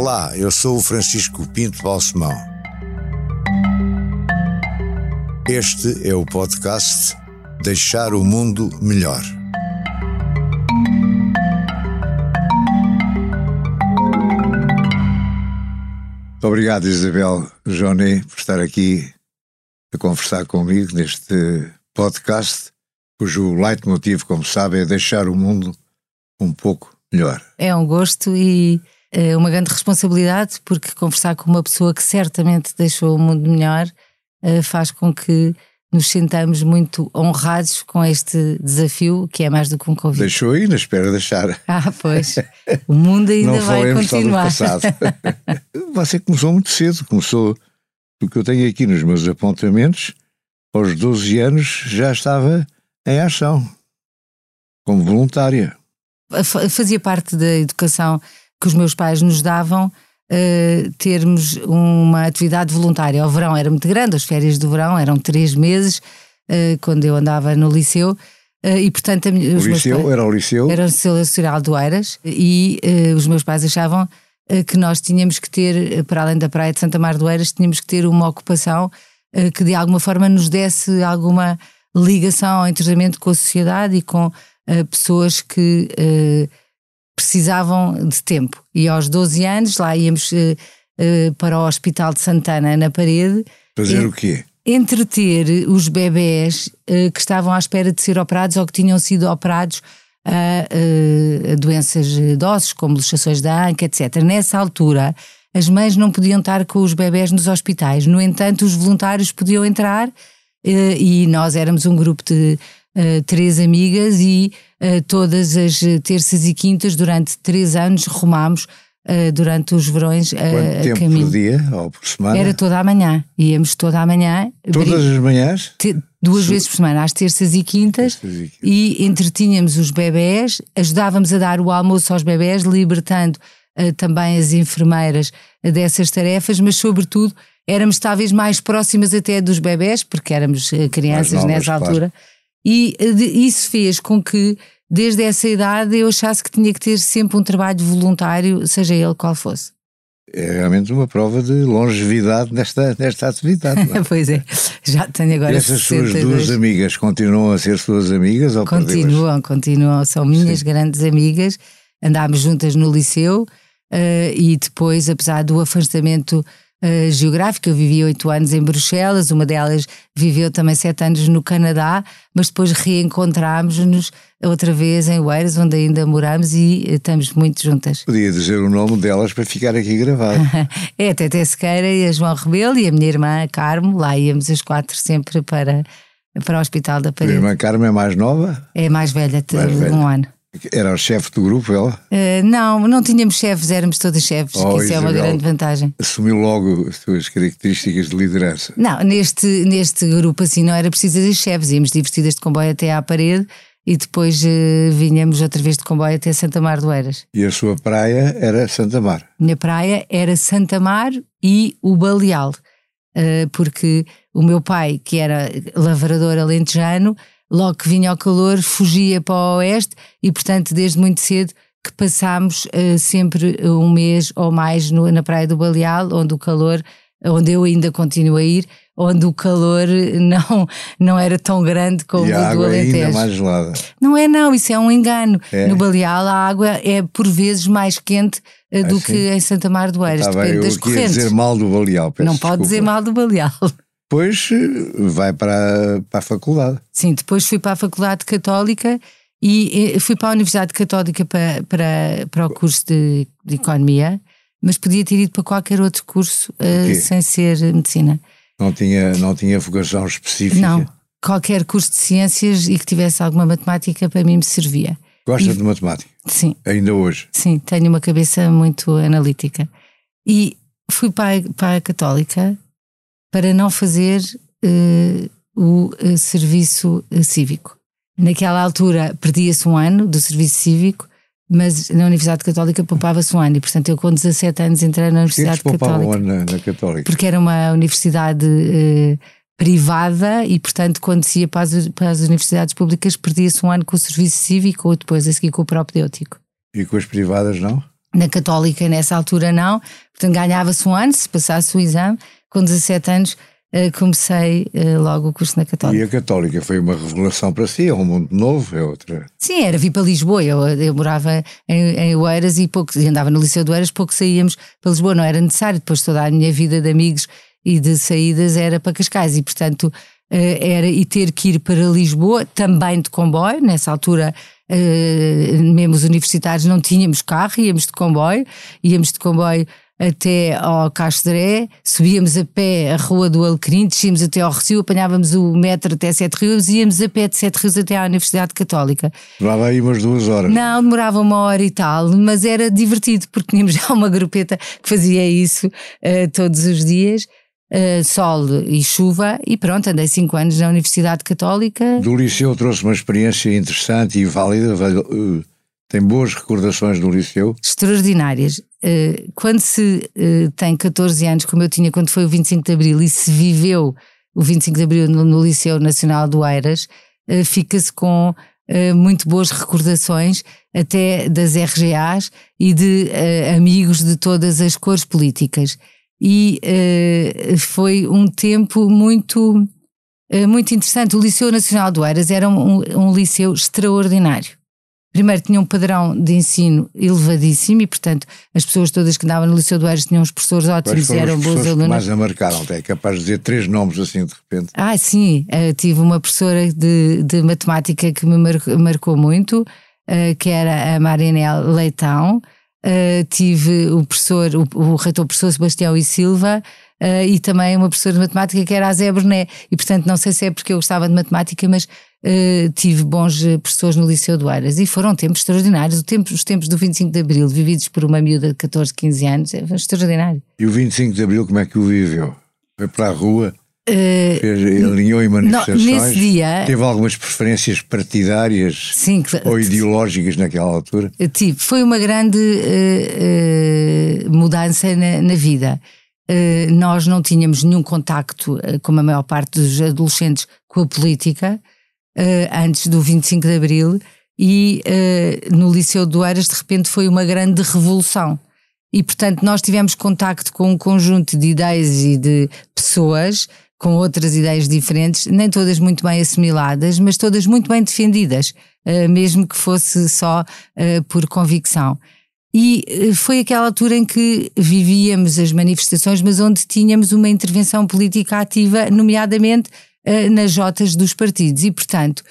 Olá, eu sou o Francisco Pinto Balsemão. Este é o podcast Deixar o Mundo Melhor. Muito obrigado, Isabel Joné, por estar aqui a conversar comigo neste podcast, cujo leitmotiv, como sabe, é deixar o mundo um pouco melhor. É um gosto e uma grande responsabilidade, porque conversar com uma pessoa que certamente deixou o mundo melhor eh, faz com que nos sintamos muito honrados com este desafio, que é mais do que um convite. Deixou ainda, espero deixar. Ah, pois. O mundo ainda Não vai continuar. Só do passado. Você começou muito cedo, começou, o que eu tenho aqui nos meus apontamentos, aos 12 anos já estava em ação, como voluntária. Fazia parte da educação que os meus pais nos davam uh, termos uma atividade voluntária. O verão era muito grande, as férias do verão eram três meses, uh, quando eu andava no liceu. Uh, e portanto, a, o liceu pais, era o liceu? Era o Liceu Nacional do Eiras e os meus pais achavam que nós tínhamos que ter, para além da praia de Santa Mar do Eiras, tínhamos que ter uma ocupação que de alguma forma nos desse alguma ligação ao entendimento com a sociedade e com pessoas que precisavam de tempo. E aos 12 anos lá íamos uh, uh, para o Hospital de Santana na parede. Fazer e, o quê? Entreter os bebés uh, que estavam à espera de ser operados ou que tinham sido operados a, a doenças de ossos, como luxações da anca, etc. Nessa altura, as mães não podiam estar com os bebés nos hospitais. No entanto, os voluntários podiam entrar e nós éramos um grupo de três amigas e uh, todas as terças e quintas durante três anos rumámos uh, durante os verões Quanto tempo caminho. por dia ou por semana? Era toda a manhã, íamos toda a manhã. Todas as manhãs? Te, duas vezes por semana, às terças e quintas, terças e, quintas. e entretínhamos os bebés, ajudávamos a dar o almoço aos bebés, libertando também as enfermeiras dessas tarefas, mas sobretudo éramos talvez mais próximas até dos bebés, porque éramos crianças novas, nessa altura. E isso fez com que, desde essa idade, eu achasse que tinha que ter sempre um trabalho voluntário, seja ele qual fosse. É realmente uma prova de longevidade nesta, nesta atividade. É? pois é, já tenho agora. E essas 62. suas duas amigas continuam a ser suas amigas? Ou continuam, continuam, são minhas Sim. grandes amigas. Andámos juntas no liceu uh, e depois, apesar do afastamento uh, geográfica. Eu vivi oito anos em Bruxelas, uma delas viveu também sete anos no Canadá, mas depois reencontrámos-nos outra vez em Oeiras, onde ainda moramos e uh, estamos muito juntas. Podia dizer o nome delas para ficar aqui gravado. é a Tete Sequeira e a João Rebelo e a minha irmã Carmo, lá íamos as quatro sempre para, para o Hospital da Parede. A irmã Carmo é mais nova? É mais velha, mais velha. um ano. Era o chefe do grupo, ela? Uh, não, não tínhamos chefes, éramos todas chefes, oh, que isso Isabel, é uma grande vantagem. Assumiu logo as suas características de liderança. Não, neste, neste grupo assim não era preciso ter chefes, íamos divertidas de comboio até à parede e depois uh, vinhamos outra vez de comboio até Santa Mar do Eiras. E a sua praia era Santa Mar? Minha praia era Santa Mar e o Baleal, uh, porque o meu pai, que era lavrador alentejano, logo que vinha ao calor, fugia para o oeste e, portanto, desde muito cedo que passámos uh, sempre um mês ou mais no, na Praia do Baleal, onde o calor, onde eu ainda continuo a ir, onde o calor não, não era tão grande como e o do Alentejo. Ainda mais gelada. Não é, não, isso é um engano. É. No Baleal a água é por vezes mais quente uh, do assim? que em Santa Mar do Eiras, depende eu das correntes. dizer mal do Baleal, Não desculpa. pode dizer mal do Baleal depois eh, vai para, para a faculdade. Sim, depois fui para a Faculdade Católica e fui para a Universidade Católica para, para, para o curso de, de Economia, mas podia ter ido para qualquer outro curso uh, sem ser medicina. Não tinha, não tinha vocação específica? Não, qualquer curso de ciências e que tivesse alguma matemática para mim me servia. Gosta e, de matemática? Sim. Ainda hoje? Sim, tenho uma cabeça muito analítica. E fui para, para a Católica para não fazer uh, o uh, serviço uh, cívico. Naquela altura perdia-se um ano do serviço cívico, mas na Universidade Católica poupava-se um ano e, portanto, eu com 17 anos entrei na Universidade Católica. Um ano na, na, Católica? Porque era uma universidade privada e, portanto, quando se ia para as, para as universidades públicas perdia-se um ano com o serviço cívico ou depois a seguir com o propedêutico. E com as privadas não? Na Católica, nessa altura, não. Portanto, ganhava-se um ano se passasse o exame. Com 17 anos, uh, comecei uh, logo o curso na Católica. E a Católica foi uma revelação para si, é um mundo novo, é outra. Sim, era vir para Lisboa. Eu, eu morava em, em Oeiras e pouco, andava no Liceu de Oeiras, pouco saíamos para Lisboa, não era necessário. Depois toda a minha vida de amigos e de saídas era para Cascais e, portanto, eh, era e ter que ir para Lisboa, também de comboio, nessa altura. Uh, mesmo os universitários não tínhamos carro, íamos de comboio, íamos de comboio até ao Castoré, subíamos a pé a Rua do Alecrim, descíamos até ao Recio, apanhávamos o metro até Sete Rios e íamos a pé de Sete Rios até à Universidade Católica. Demorava aí umas duas horas. Não, demorava uma hora e tal, mas era divertido porque tínhamos já uma grupeta que fazia isso uh, todos os dias uh, sol e chuva, e pronto, andei cinco anos na Universidade Católica. Do Liceu trouxe uma experiência interessante e válida, uh, tem boas recordações do Liceu? Extraordinárias. Uh, quando se tem 14 anos, como eu tinha quando foi o 25 de Abril, e se viveu o 25 de Abril no, no Liceu Nacional do Eiras, fica-se com muito boas recordações até das RGAs e de amigos de todas as cores políticas e uh, foi um tempo muito, uh, muito interessante. O Liceu Nacional do Eiras era um, um, liceu extraordinário. Primeiro tinha um padrão de ensino elevadíssimo e, portanto, as pessoas todas que andavam no Liceu do Eiras tinham os professores ótimos e eram bons alunos. Mais a marcaram, é capaz de dizer três nomes assim de repente. Ah, sim, uh, tive uma professora de, de matemática que me marcou, marcou muito, que era a Marinel Leitão, Uh, tive o professor, o, o reitor professor Sebastião e Silva uh, e também uma professora de matemática que era a Zé Berné. E portanto, não sei se é porque eu gostava de matemática, mas uh, tive bons professores no Liceu do Eiras e foram tempos extraordinários. Tempo, os tempos do 25 de Abril, vividos por uma miúda de 14, 15 anos, é extraordinário. E o 25 de Abril, como é que o viveu? Foi para a rua? Uh, alinhou em manifestações. Não, nesse dia. Teve algumas preferências partidárias sim, ou ideológicas naquela altura? Tive. Foi uma grande uh, uh, mudança na, na vida. nós não tínhamos nenhum contacto, como a maior parte dos adolescentes, com a política antes do 25 de Abril e no Liceu do Eiras de repente foi uma grande revolução. E portanto nós tivemos contacto com um conjunto de ideias e de pessoas com outras ideias diferentes, nem todas muito bem assimiladas, mas todas muito bem defendidas, uh, mesmo que fosse só uh, por convicção. E uh, foi aquela altura em que vivíamos as manifestações, mas onde tínhamos uma intervenção política ativa, nomeadamente nas jotas dos partidos. E, portanto,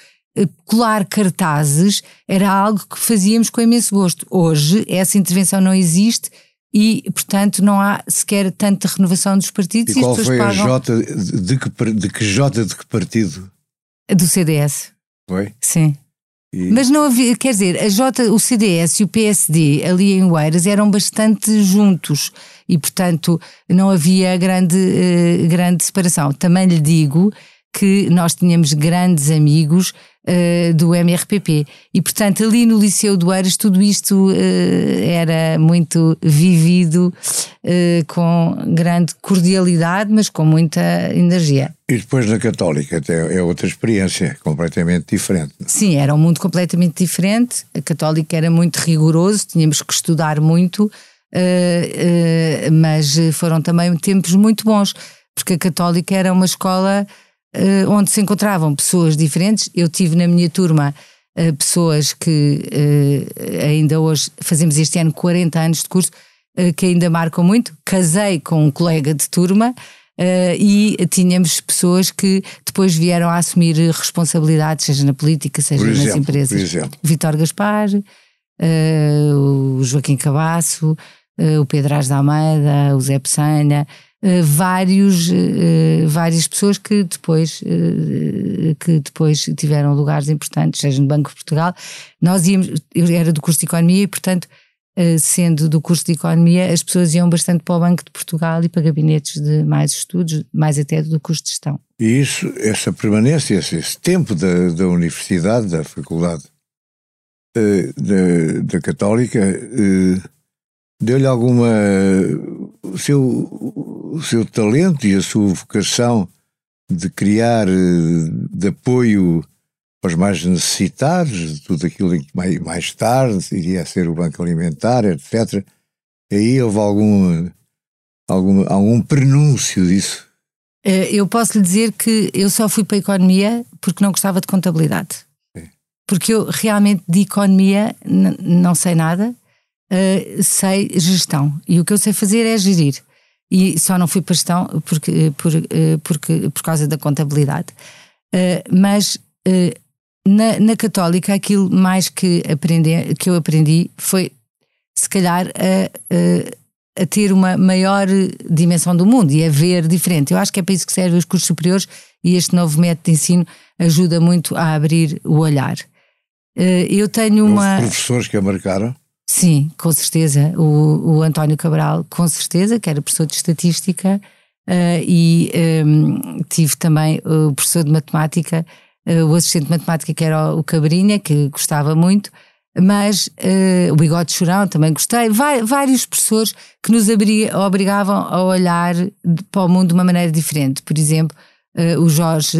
colar cartazes era algo que fazíamos com imenso gosto. Hoje, essa intervenção não existe e, portanto, não há sequer tanta renovação dos partidos. E, e qual foi pagam... a Jota de que, de que Jota de que partido? Do CDS. Foi? Sim. E... Mas não havia, quer dizer, a J, o CDS e o PSD ali em Oeiras eram bastante juntos e, portanto, não havia grande, uh, grande separação. Também lhe digo que nós tínhamos grandes amigos uh, do MRPP. E, portanto, ali no Liceu do Eiras, tudo isto uh, era muito vivido uh, com grande cordialidade, mas com muita energia. E depois na Católica é outra experiência, completamente diferente. Sim, era um mundo completamente diferente. A Católica era muito rigoroso, tínhamos que estudar muito, mas foram também tempos muito bons, porque a Católica era uma escola uh, onde se encontravam pessoas diferentes. Eu tive na minha turma uh, pessoas que uh, ainda hoje fazemos este ano 40 anos de curso, que ainda marcam muito. Casei com um colega de turma. e tínhamos pessoas que depois vieram a assumir responsabilidades, seja na política, seja exemplo, nas empresas. Vitor Gaspar, o Joaquim Cabasso, o Pedro Ás da Almeida, o Zé Pessanha, Uh, vários, uh, várias pessoas que depois, que depois tiveram lugares importantes, seja no Banco de Portugal. Nós íamos, eu era do curso de Economia e, portanto, sendo do curso de Economia, as pessoas iam bastante para o Banco de Portugal e para gabinetes de mais estudos, mais até do curso de Gestão. E isso, essa permanência, esse, esse tempo da, da universidade, da faculdade da, da Católica, deu-lhe alguma. O seu, o seu talento e a sua vocação de criar, de apoio aos mais necessitados, tudo aquilo que mais, tarde iria ser o Banco Alimentar, etc. Aí houve algum, algum, algum prenúncio disso? Eh, eu posso lhe dizer que eu só fui para a economia porque não gostava de contabilidade. Sim. Porque eu realmente de economia não sei nada, uh, sei gestão. E o que eu sei fazer é gerir. E só não fui para gestão porque, por, uh, porque, por causa da contabilidade. Uh, mas na, na Católica, aquilo mais que, aprender, que eu aprendi foi, se calhar, a, a, a, ter uma maior dimensão do mundo e a ver diferente. Eu acho que é para isso que servem os cursos superiores e este novo método de ensino ajuda muito a abrir o olhar. Eh, eu tenho uma. Os professores que a marcaram? Sim, com certeza. O, o António Cabral, com certeza, que era professor de estatística, uh, e um, ehm, tive também o professor de matemática uh, o assistente de matemática que era o Cabrinha, que gostava muito, mas uh, o Bigode Chorão também gostei, vários professores que nos obrigavam a olhar para o mundo de uma maneira diferente. Por exemplo, o Jorge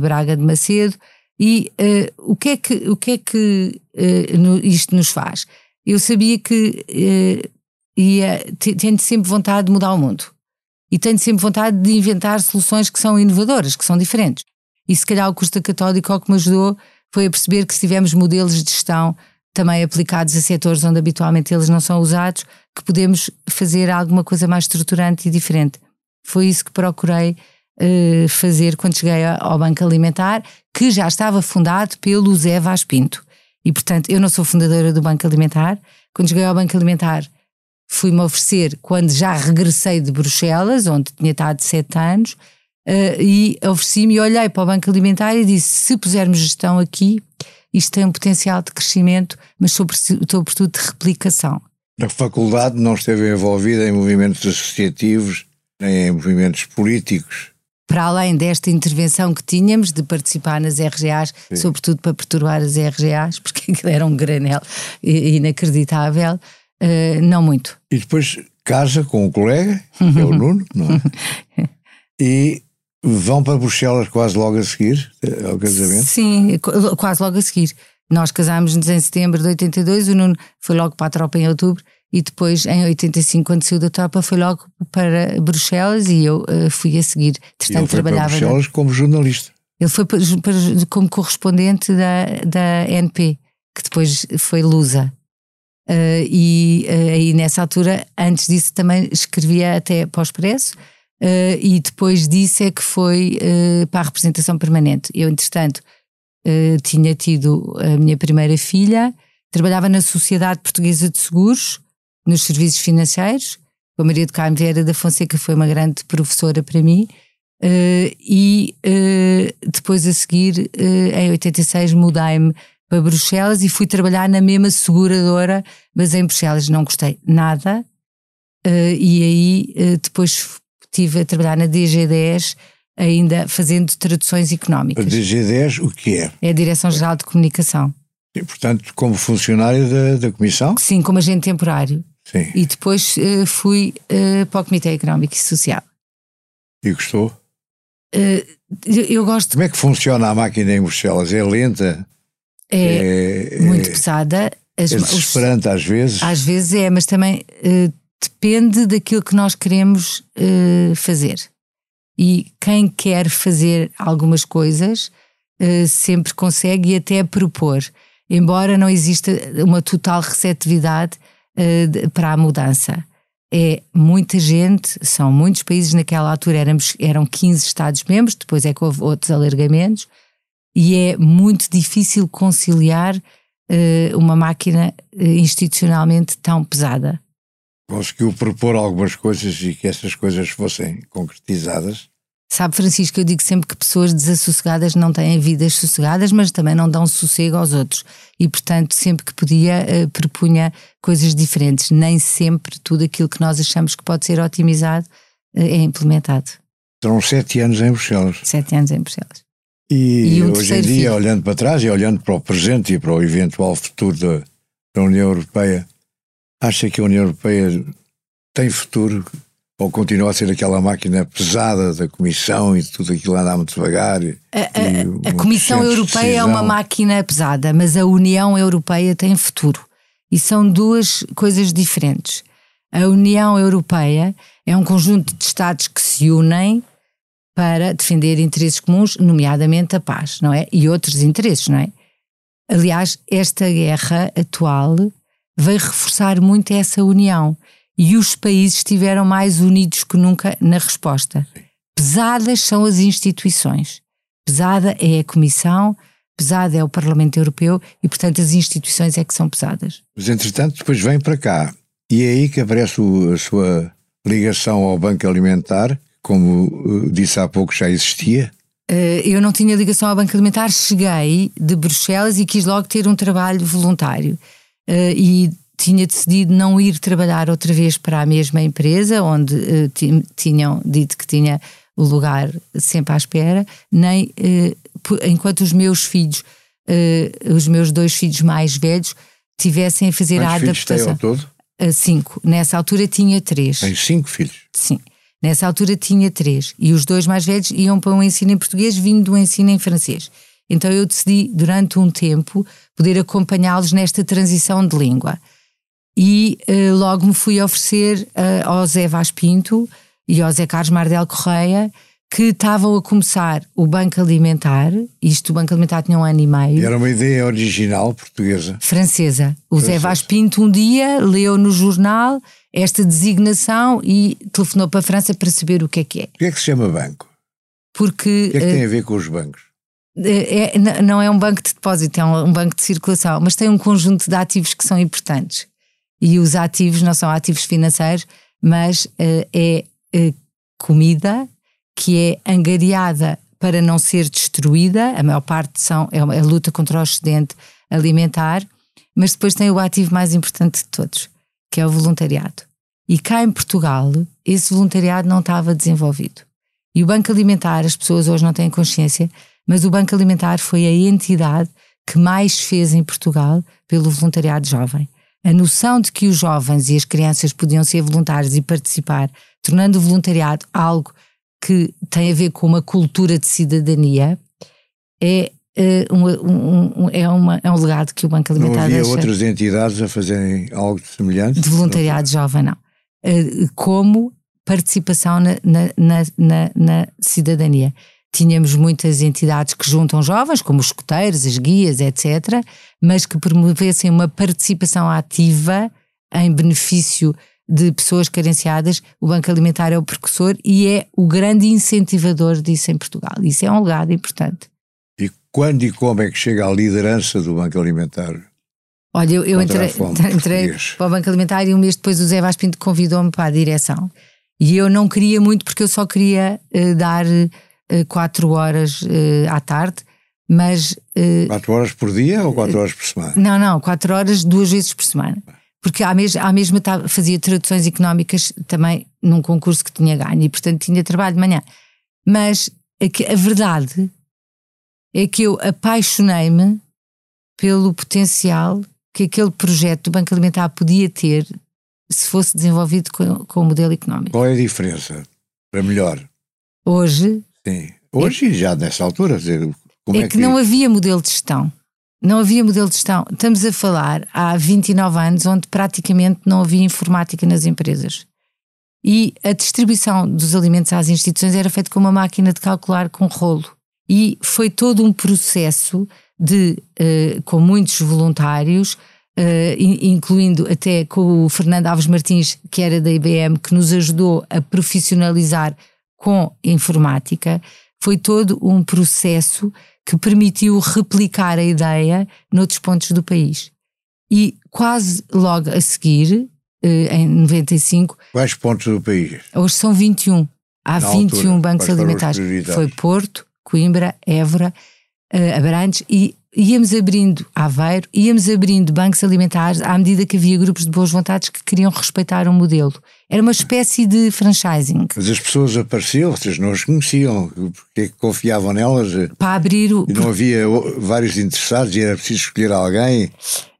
Braga de Macedo. E o que é que, o que, é que isto nos faz? Eu sabia que ia, tenho sempre vontade de mudar o mundo. E tenho sempre vontade de inventar soluções que são inovadoras, que são diferentes. E se calhar o curso da Católica o que me ajudou foi a perceber que se tivermos modelos de gestão também aplicados a setores onde habitualmente eles não são usados, que podemos fazer alguma coisa mais estruturante e diferente. Foi isso que procurei uh, fazer quando cheguei ao Banco Alimentar, que já estava fundado pelo Zé Vaz Pinto. E, portanto, eu não sou fundadora do Banco Alimentar. Quando cheguei ao Banco Alimentar, fui-me oferecer, quando já regressei de Bruxelas, onde tinha estado sete anos, uh, e ofereci-me e olhei para o Banco Alimentar e disse: se pusermos gestão aqui, isto tem um potencial de crescimento, mas sobretudo de replicação. A faculdade não esteve envolvida em movimentos associativos nem em movimentos políticos. Para além desta intervenção que tínhamos de participar nas RGAs, Sim. sobretudo para perturbar as RGAs, porque aquilo era um granel inacreditável, uh, não muito. E depois casa com o colega, que é o Nuno, não é? E Vão para Bruxelas quase logo a seguir ao casamento? Sim, quase logo a seguir. Nós casámos-nos em setembro de 82, o Nuno foi logo para a tropa em outubro e depois em 85, quando saiu da tropa, foi logo para Bruxelas e eu uh, fui a seguir. Portanto, ele foi trabalhava para Bruxelas na... como jornalista. Ele foi para, para, como correspondente da, da NP, que depois foi Lusa. Uh, e uh, aí nessa altura, antes disso, também escrevia até para o Expresso Uh, e depois disso é que foi para a representação permanente. Eu, entretanto, tinha tido a minha primeira filha, trabalhava na Sociedade Portuguesa de Seguros, nos serviços financeiros. A Maria do Carmo Vieira da Fonseca foi uma grande professora para mim. e depois a seguir, em 86, mudei-me para Bruxelas e fui trabalhar na mesma seguradora, mas em Bruxelas não gostei nada. e aí depois estive a trabalhar na DG10 ainda fazendo traduções económicas. A DG10 o que é? É a Direção-Geral de Comunicação. E, portanto, como funcionário da, da Comissão? Sim, como agente temporário. Sim. E depois uh, fui uh, para o Comitê Económico e Social. E gostou? Uh, eu gosto. Como é que funciona a máquina em Bruxelas? É lenta? É, é muito é, pesada. As, é desesperante os, às vezes? Às vezes é, mas também depende daquilo que nós queremos fazer. E quem quer fazer algumas coisas sempre consegue e até propor, embora não exista uma total receptividade uh, para a mudança. É muita gente, são muitos países, naquela altura éramos, eram 15 Estados-membros, depois é que houve outros alargamentos, e é muito difícil conciliar uma máquina institucionalmente tão pesada conseguiu propor algumas coisas e que essas coisas fossem concretizadas. Sabe, Francisco, eu digo sempre que pessoas desassossegadas não têm vidas sossegadas, mas também não dão sossego aos outros. E, portanto, sempre que podia, uh, propunha coisas diferentes. Nem sempre tudo aquilo que nós achamos que pode ser otimizado uh, é implementado. Serão sete anos em Bruxelas. Sete anos em Bruxelas. E, e um hoje em dia, filho. olhando para trás e olhando para o presente e para o eventual futuro da, da União Europeia, Acha que a União Europeia tem futuro? Ou continua a ser aquela máquina pesada da Comissão e tudo aquilo anda muito devagar? A, a, a Comissão Europeia é uma máquina pesada, mas a União Europeia tem futuro. E são duas coisas diferentes. A União Europeia é um conjunto de Estados que se unem para defender interesses comuns, nomeadamente a paz, não é? E outros interesses, não é? Aliás, esta guerra atual veio reforçar muito essa união e os países estiveram mais unidos que nunca na resposta. Pesadas são as instituições. Pesada é a Comissão, pesada é o Parlamento Europeu e, portanto, as instituições é que são pesadas. Mas, entretanto, depois vem para cá e é aí que aparece o, a sua ligação ao Banco Alimentar, como eh, disse há pouco, já existia. Uh, eu não tinha ligação ao Banco Alimentar, cheguei de Bruxelas e quis logo ter um trabalho voluntário. Uh, e tinha decidido não ir trabalhar outra vez para a mesma empresa, onde uh, tinham dito que tinha o lugar sempre à espera, nem enquanto os meus filhos, os meus dois filhos mais velhos, tivessem a fazer Quantos a adaptação. Filhos tem ao todo? cinco. Nessa altura tinha três. Tem cinco filhos? Sim. Nessa altura tinha três. E os dois mais velhos iam para um ensino em português, vindo do ensino em francês. Então eu decidi, durante um tempo, poder acompanhá-los nesta transição de língua. E uh, logo me fui oferecer uh, ao Zé Vaz Pinto e ao Zé Carlos Mardel Correia que estavam a começar o Banco Alimentar, isto o Banco Alimentar tinha um ano e meio. Era uma ideia original portuguesa. Francesa. O Francesa. Zé Vaz Pinto um dia leu no jornal esta designação e telefonou para a França para saber o que é que é. O que é que se chama banco? Porque... O que é que tem a ver com os bancos? É, não é um banco de depósito, é um banco de circulação, mas tem um conjunto de ativos que são importantes. E os ativos não são ativos financeiros, mas uh, é uh, comida que é angariada para não ser destruída, a maior parte são, é a luta contra o excedente alimentar, mas depois tem o ativo mais importante de todos, que é o voluntariado. E cá em Portugal, esse voluntariado não estava desenvolvido. E o Banco Alimentar, as pessoas hoje não têm consciência, mas o Banco Alimentar foi a entidade que mais fez em Portugal pelo voluntariado jovem. A noção de que os jovens e as crianças podiam ser voluntários e participar, tornando o voluntariado algo que tem a ver com uma cultura de cidadania, é, uh, um, um, é, uma, é um legado que o Banco Alimentar Não havia deixa. outras entidades a fazerem algo semelhante? De voluntariado jovem, não. Uh, como participação na, na, na, na, cidadania. Tínhamos muitas entidades que juntam jovens, como os escuteiros, as guias, etc., mas que promovessem uma participação ativa em benefício de pessoas carenciadas, o Banco Alimentar é o precursor e é o grande incentivador disso em Portugal. Isso é um legado importante. E quando e como é que chega à liderança do Banco Alimentar? Olha, eu, eu entrei, entrei para o Banco Alimentar e um mês depois o Zé Vaz Pinto convidou-me para a direção. E eu não queria muito porque eu só queria uh, dar quatro horas uh, à tarde, mas... quatro horas por dia ou quatro horas por semana? Não, não, quatro horas duas vezes por semana porque à mesma, à mesma fazia traduções económicas também num concurso que tinha ganho e portanto tinha trabalho de manhã. Mas a, a verdade é que eu apaixonei-me pelo potencial que aquele projeto do Banco Alimentar podia ter se fosse desenvolvido com, com o modelo económico. Qual é a diferença para melhor? Hoje? Sim. Hoje é, já nessa altura. Como é, é que, que não havia modelo de gestão. Não havia modelo de gestão. Estamos a falar há 29 anos, onde praticamente não havia informática nas empresas. E a distribuição dos alimentos às instituições era feita com uma máquina de calcular com rolo. E foi todo um processo de, uh, com muitos voluntários, uh, incluindo até com o Fernando Alves Martins, que era da IBM, que nos ajudou a profissionalizar com informática. Foi todo um processo que permitiu replicar a ideia noutros pontos do país. E quase logo a seguir, eh, em 95. Quais pontos do país? Hoje são 21. Há Na 21 altura, bancos alimentares. Foi Porto, Coimbra, Évora, uh, Abrantes e íamos abrindo Aveiro, íamos abrindo bancos alimentares à medida que havia grupos de boas vontades que queriam respeitar o um modelo. Era uma espécie de franchising. Mas as pessoas apareciam, vocês não as conheciam, porque é confiavam nelas. Para abrir o. E não havia vários interessados e era preciso escolher alguém,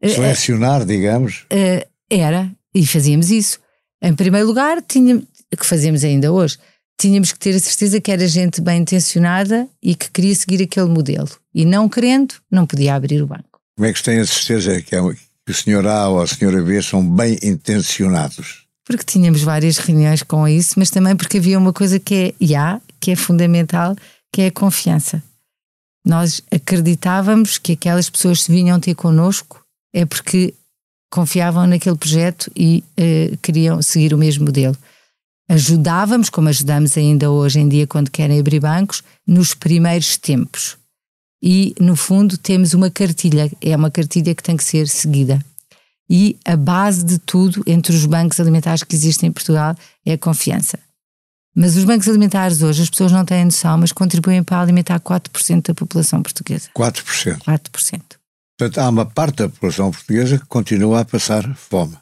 eh, selecionar, uh, digamos. Uh, era, e fazíamos isso. Em primeiro lugar, tinha, que fazemos ainda hoje, tínhamos que ter a certeza que era gente bem intencionada e que queria seguir aquele modelo. E não querendo, não podia abrir o banco. Como é que tem a certeza que, é, que o senhor A ou a senhora B são bem intencionados? Porque tínhamos várias reuniões com isso, mas também porque havia uma coisa que é, e há, que é fundamental, que é a confiança. Nós acreditávamos que aquelas pessoas se vinham ter connosco é porque confiavam naquele projeto e uh, queriam seguir o mesmo modelo. Ajudávamos, como ajudamos ainda hoje em dia quando querem abrir bancos, nos primeiros tempos. E, no fundo, temos uma cartilha, é uma cartilha que tem que ser seguida. E a base de tudo entre os bancos alimentares que existem em Portugal é a confiança. Mas os bancos alimentares hoje, as pessoas não têm noção, mas contribuem para alimentar 4% da população portuguesa. 4%? 4%. Portanto, há uma parte da população portuguesa que continua a passar fome.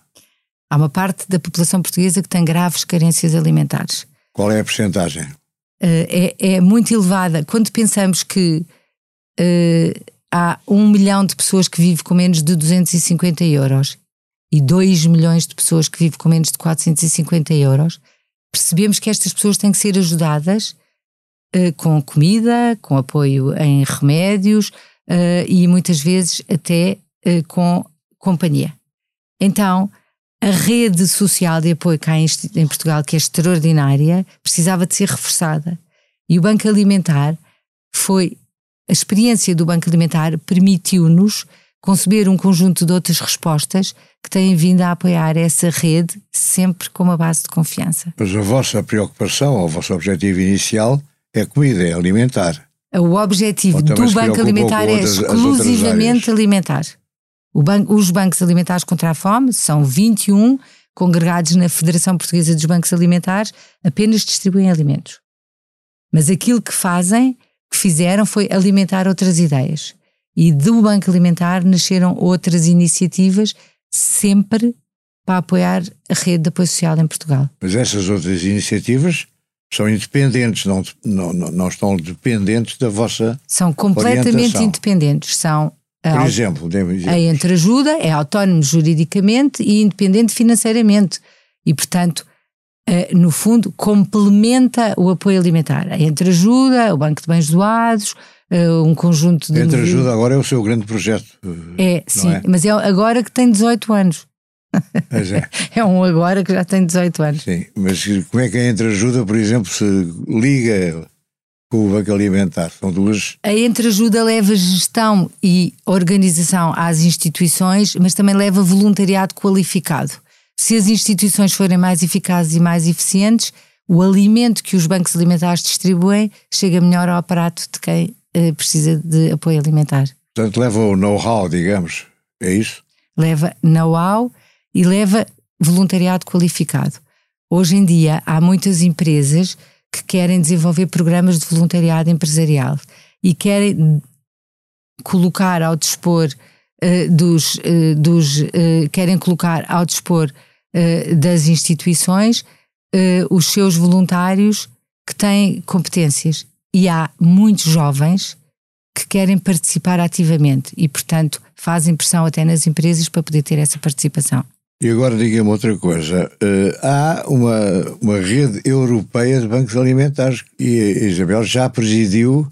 Há uma parte da população portuguesa que tem graves carências alimentares. Qual é a percentagem? Uh, é, é, muito elevada. Quando pensamos que uh, há um milhão de pessoas que vivem com menos de 250 euros e 2 milhões de pessoas que vivem com menos de 450 euros, percebemos que estas pessoas têm que ser ajudadas uh, com comida, com apoio em remédios, e muitas vezes até com companhia. Então, a rede social de apoio cá em, em Portugal, que é extraordinária, precisava de ser reforçada. E o Banco Alimentar foi. A experiência do Banco Alimentar permitiu-nos conceber um conjunto de outras respostas que têm vindo a apoiar essa rede, sempre com uma base de confiança. Mas a vossa preocupação, ou o vosso objetivo inicial é comida, é alimentar. O objetivo do Banco Alimentar é exclusivamente alimentar. Banco, os bancos alimentares contra a fome são 21 congregados na Federação Portuguesa dos Bancos Alimentares, apenas distribuem alimentos. Mas aquilo que fazem, que fizeram, foi alimentar outras ideias. E do Banco Alimentar nasceram outras iniciativas, sempre para apoiar a rede de apoio social em Portugal. Mas essas outras iniciativas são independentes, não, não, não estão dependentes da vossa. São completamente orientação. independentes. São Por a, exemplo, a entreajuda é autónomo juridicamente e independente financeiramente. E, portanto, uh, no fundo, complementa o apoio alimentar. A entreajuda, o Banco de Bens Doados, uh, um conjunto de. A entreajuda agora é o seu grande projeto. É, sim, é? mas é agora que tem 18 anos. É. é. um agora que já tem 18 anos. Sim, mas como é que a entreajuda, por exemplo, se liga com o Banco Alimentar? São duas. A entreajuda leva gestão e organização às instituições, mas também leva voluntariado qualificado. Se as instituições forem mais eficazes e mais eficientes, o alimento que os bancos alimentares distribuem chega melhor ao aparato de quem uh, precisa de apoio alimentar. Portanto, leva o know-how, digamos, é isso? Leva know-how e leva voluntariado qualificado. Hoje em dia há muitas empresas que querem desenvolver programas de voluntariado empresarial e querem colocar ao dispor uh, dos, uh, dos uh, querem colocar ao dispor das instituições os seus voluntários que têm competências e há muitos jovens que querem participar ativamente e portanto fazem pressão até nas empresas para poder ter essa participação. E agora diga-me outra coisa. Uh, há uma, uma rede europeia de bancos alimentares e a Isabel já presidiu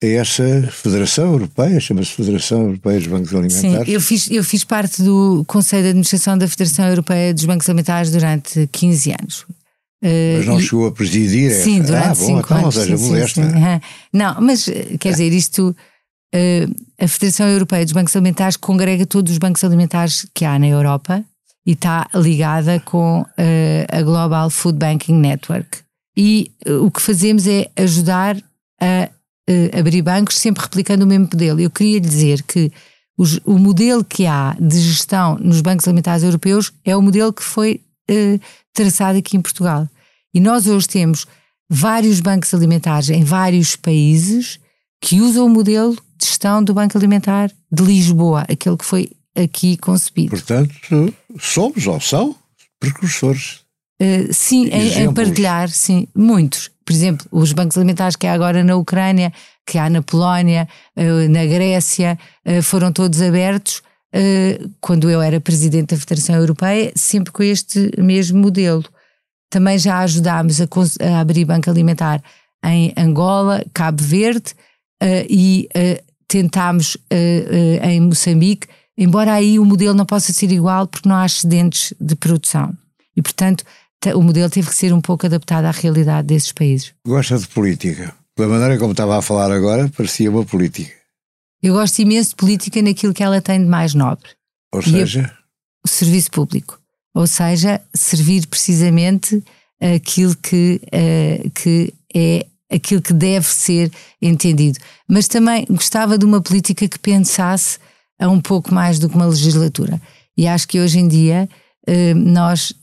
essa Federação Europeia, chama-se Federação Europeia dos Bancos Alimentares. Sim, eu fiz, eu fiz parte do Conselho de Administração da Federação Europeia dos Bancos Alimentares durante 15 anos. Uh, mas não e, chegou a presidir Sim, durante ah, bom, cinco então, anos. Seja sim, sim, sim. Não, mas quer dizer, isto uh, a Federação Europeia dos Bancos Alimentares congrega todos os bancos alimentares que há na Europa e está ligada com uh, a Global Food Banking Network. E uh, o que fazemos é ajudar a uh, abrir bancos sempre replicando o mesmo modelo. Eu queria dizer que os, o modelo que há de gestão nos bancos alimentares europeus é o modelo que foi traçado aqui em Portugal. E nós hoje temos vários bancos alimentares em vários países que usam o modelo de gestão do Banco Alimentar de Lisboa, aquele que foi aqui concebido. Portanto, somos ou são precursores. Uh, sim, em, em, partilhar, sim, muitos. Por exemplo, os bancos alimentares que há agora na Ucrânia, que há na Polónia, uh, na Grécia, uh, foram todos abertos quando eu era presidente da Federação Europeia, sempre com este mesmo modelo. também já ajudámos a, a abrir banco alimentar em Angola, Cabo Verde e tentámos em Moçambique, embora aí o modelo não possa ser igual porque não há excedentes de produção. E, portanto, o modelo teve que ser um pouco adaptado à realidade desses países. Gosta de política? Pela maneira como estava a falar agora, parecia uma política. Eu gosto imenso de política naquilo que ela tem de mais nobre. Ou seja? A, o serviço público. Ou seja, servir precisamente aquilo que, uh, que é aquilo que deve ser entendido. Mas também gostava de uma política que pensasse a um pouco mais do que uma legislatura. E acho que hoje em dia uh, nós uh,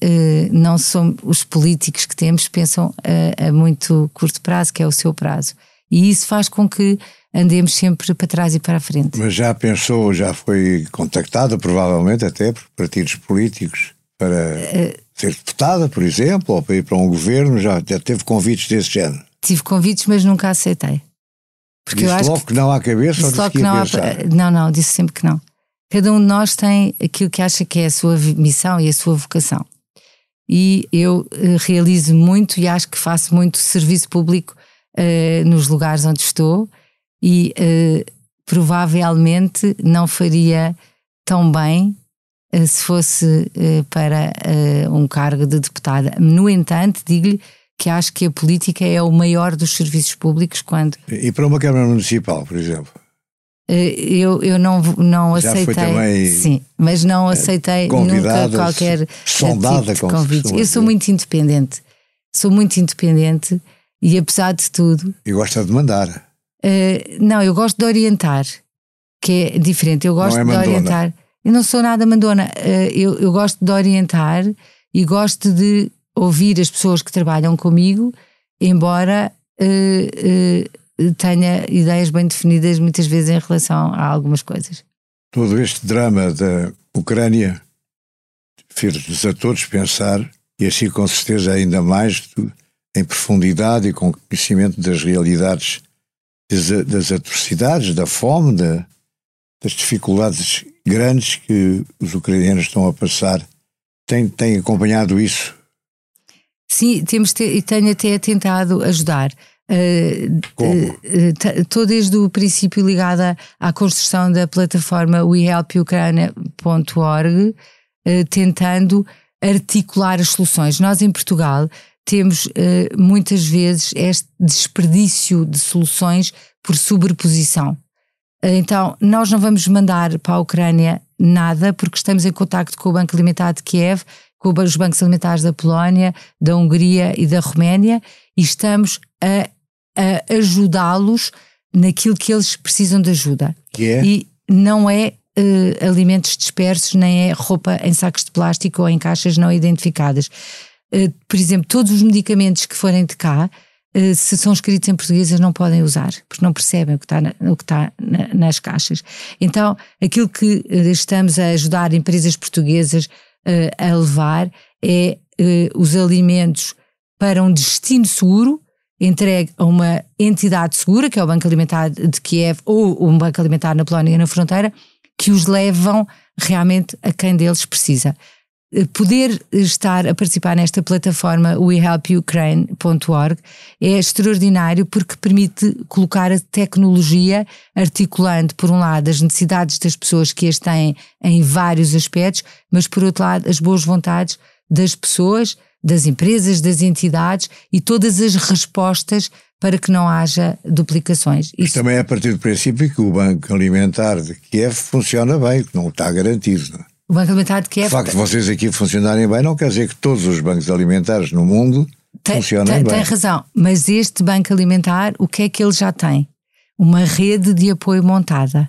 não somos os políticos que temos pensam a, a muito curto prazo, que é o seu prazo. E isso faz com que andemos sempre para trás e para a frente. Mas já pensou, já foi contactada, provavelmente até por partidos políticos, para uh, ser deputada, por exemplo, ou para ir para um governo, já, já teve convites desse género? Tive convites, mas nunca aceitei. Porque disse eu acho logo que, não há cabeça disse ou disse que, não, há, não, não, disse sempre que não. Cada um de nós tem aquilo que acha que é a sua missão e a sua vocação. E eu uh, realizo muito e acho que faço muito serviço público uh, nos lugares onde estou e uh, provavelmente não faria tão bem uh, se fosse para um cargo de deputada. No entanto, digo-lhe que acho que a política é o maior dos serviços públicos quando. E para uma Câmara Municipal, por exemplo? Eu, eu não, não Já aceitei. Também sim, mas não aceitei nunca qualquer sondada tipo convite. Eu sou muito independente. Sou muito independente e apesar de tudo. E gosta de mandar. Uh, não, eu gosto de orientar, que é diferente. Eu gosto é de orientar. Eu não sou nada mandona. Uh, eu, eu gosto de orientar e gosto de ouvir as pessoas que trabalham comigo, embora uh, tenha ideias bem definidas muitas vezes em relação a algumas coisas. Todo este drama da Ucrânia fez-nos a todos pensar, e assim com certeza ainda mais, em profundidade e com conhecimento das realidades das, atrocidades, da fome, da, das dificuldades grandes que os ucranianos estão a passar. Tem, tem acompanhado isso? Sim, temos te, e tenho até tentado ajudar. Uh, Como? Estou uh, desde o princípio ligada à construção da plataforma wehelpukraine.org, uh, tentando articular as soluções. Nós em Portugal temos muitas vezes este desperdício de soluções por sobreposição. Então, nós não vamos mandar para a Ucrânia nada, porque estamos em contacto com o Banco Alimentar de Kiev, com os bancos alimentares da Polónia, da Hungria e da Roménia, e estamos a, a ajudá-los naquilo que eles precisam de ajuda. Yeah. E não é uh, alimentos dispersos, nem é roupa em sacos de plástico ou em caixas não identificadas. Eh, por exemplo, todos os medicamentos que forem de cá, eh, se são escritos em português, eles não podem usar, porque não percebem o que está, na, o que está na, nas caixas. Então, aquilo que estamos a ajudar empresas portuguesas a levar é os alimentos para um destino seguro, entregue a uma entidade segura, que é o Banco Alimentar de Kiev ou um Banco Alimentar na Polónia na fronteira, que os levam realmente a quem deles precisa poder estar a participar nesta plataforma wehelpukraine.org é extraordinário porque permite colocar a tecnologia articulando, por um lado, as necessidades das pessoas que as têm em vários aspectos, mas por outro lado, as boas vontades das pessoas, das empresas, das entidades e todas as respostas para que não haja duplicações. Isso também é a partir do princípio que o Banco Alimentar de Kiev funciona bem, que não está garantido. Não é? O Banco Alimentar de Kiev. O facto de vocês aqui funcionarem bem não quer dizer que todos os bancos alimentares no mundo tem, funcionem tem, bem. Tem razão, mas este Banco Alimentar, o que é que ele já tem? Uma rede de apoio montada.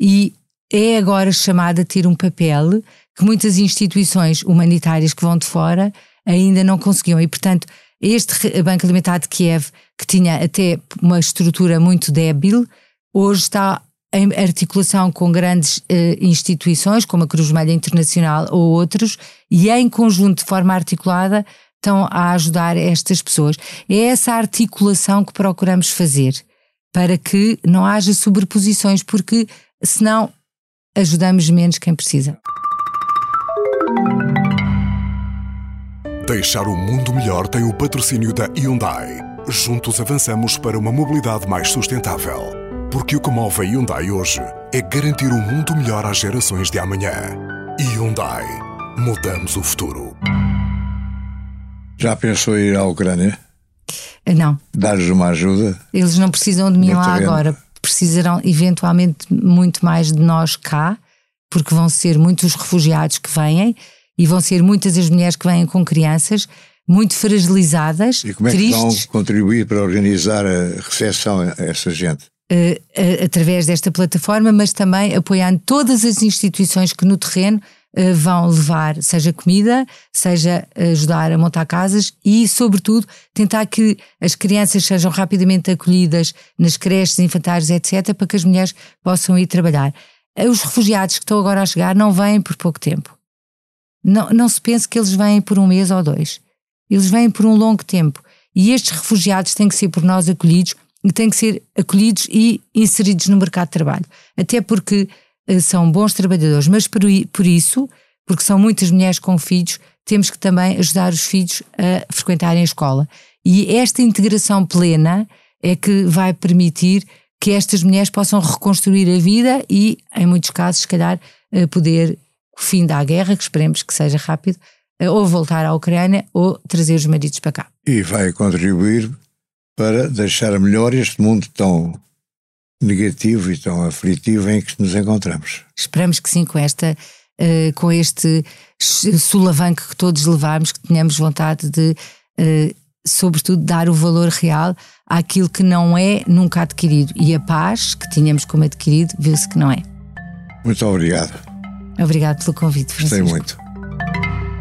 E é agora chamada a ter um papel que muitas instituições humanitárias que vão de fora ainda não conseguiam. E, portanto, este Banco Alimentar de Kiev, que tinha até uma estrutura muito débil, hoje está em articulação com grandes uh, instituições, como a Cruz Vermelha Internacional ou outros, e em conjunto, de forma articulada, estão a ajudar estas pessoas. É essa articulação que procuramos fazer, para que não haja sobreposições, porque senão ajudamos menos quem precisa. Deixar o mundo melhor tem o patrocínio da Hyundai. Juntos avançamos para uma mobilidade mais sustentável. Porque o que move a Hyundai hoje é garantir um mundo melhor às gerações de amanhã. Hyundai. Mudamos o futuro. Já pensou em ir à Ucrânia? Não. Dar-lhes uma ajuda? Eles não precisam de mim lá terreno. agora. Precisarão eventualmente muito mais de nós cá, porque vão ser muitos refugiados que vêm e vão ser muitas as mulheres que vêm com crianças, muito fragilizadas, E como é que tristes. vão contribuir para organizar a recepção a essa gente? Eh, através desta plataforma, mas também apoiando todas as instituições que no terreno eh, vão levar, seja comida, seja ajudar a montar casas e, sobretudo, tentar que as crianças sejam rapidamente acolhidas nas creches, infantários, etc., para que as mulheres possam ir trabalhar. Os refugiados que estão agora a chegar não vêm por pouco tempo. Não, não se pense que eles vêm por um mês ou dois. Eles vêm por um longo tempo. E estes refugiados têm que ser por nós acolhidos e têm que ser acolhidos e inseridos no mercado de trabalho. Até porque eh, são bons trabalhadores, mas por, isso, porque são muitas mulheres com filhos, temos que também ajudar os filhos a frequentarem a escola. E esta integração plena é que vai permitir que estas mulheres possam reconstruir a vida e, em muitos casos, se calhar, eh, poder, fim da guerra, que esperemos que seja rápido, eh, ou voltar à Ucrânia ou trazer os maridos para cá. E vai contribuir para deixar melhor este mundo tão negativo e tão aflitivo em que nos encontramos. Esperamos que sim, com esta, eh, com este solavanco que todos levamos, que tenhamos vontade de, eh, sobretudo, dar o valor real àquilo que não é nunca adquirido. E a paz que tínhamos como adquirido, viu-se que não é. Muito obrigado. Obrigado pelo convite, Gostei Francisco. muito.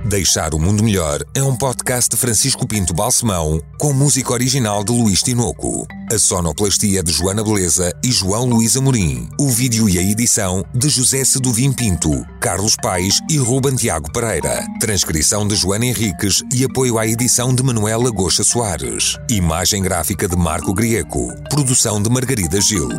Deixar o Mundo Melhor é um podcast de Francisco Pinto Balsemão com música original de Luís Tinoco. A sonoplastia de Joana Beleza e João Luís Amorim. O vídeo e a edição de José Seduvim Pinto, Carlos Paes e Ruben Tiago Pereira. Transcrição de Joana Henriques e apoio à edição de Manuela Goxa Soares. Imagem gráfica de Marco Grieco. Produção de Margarida Gil.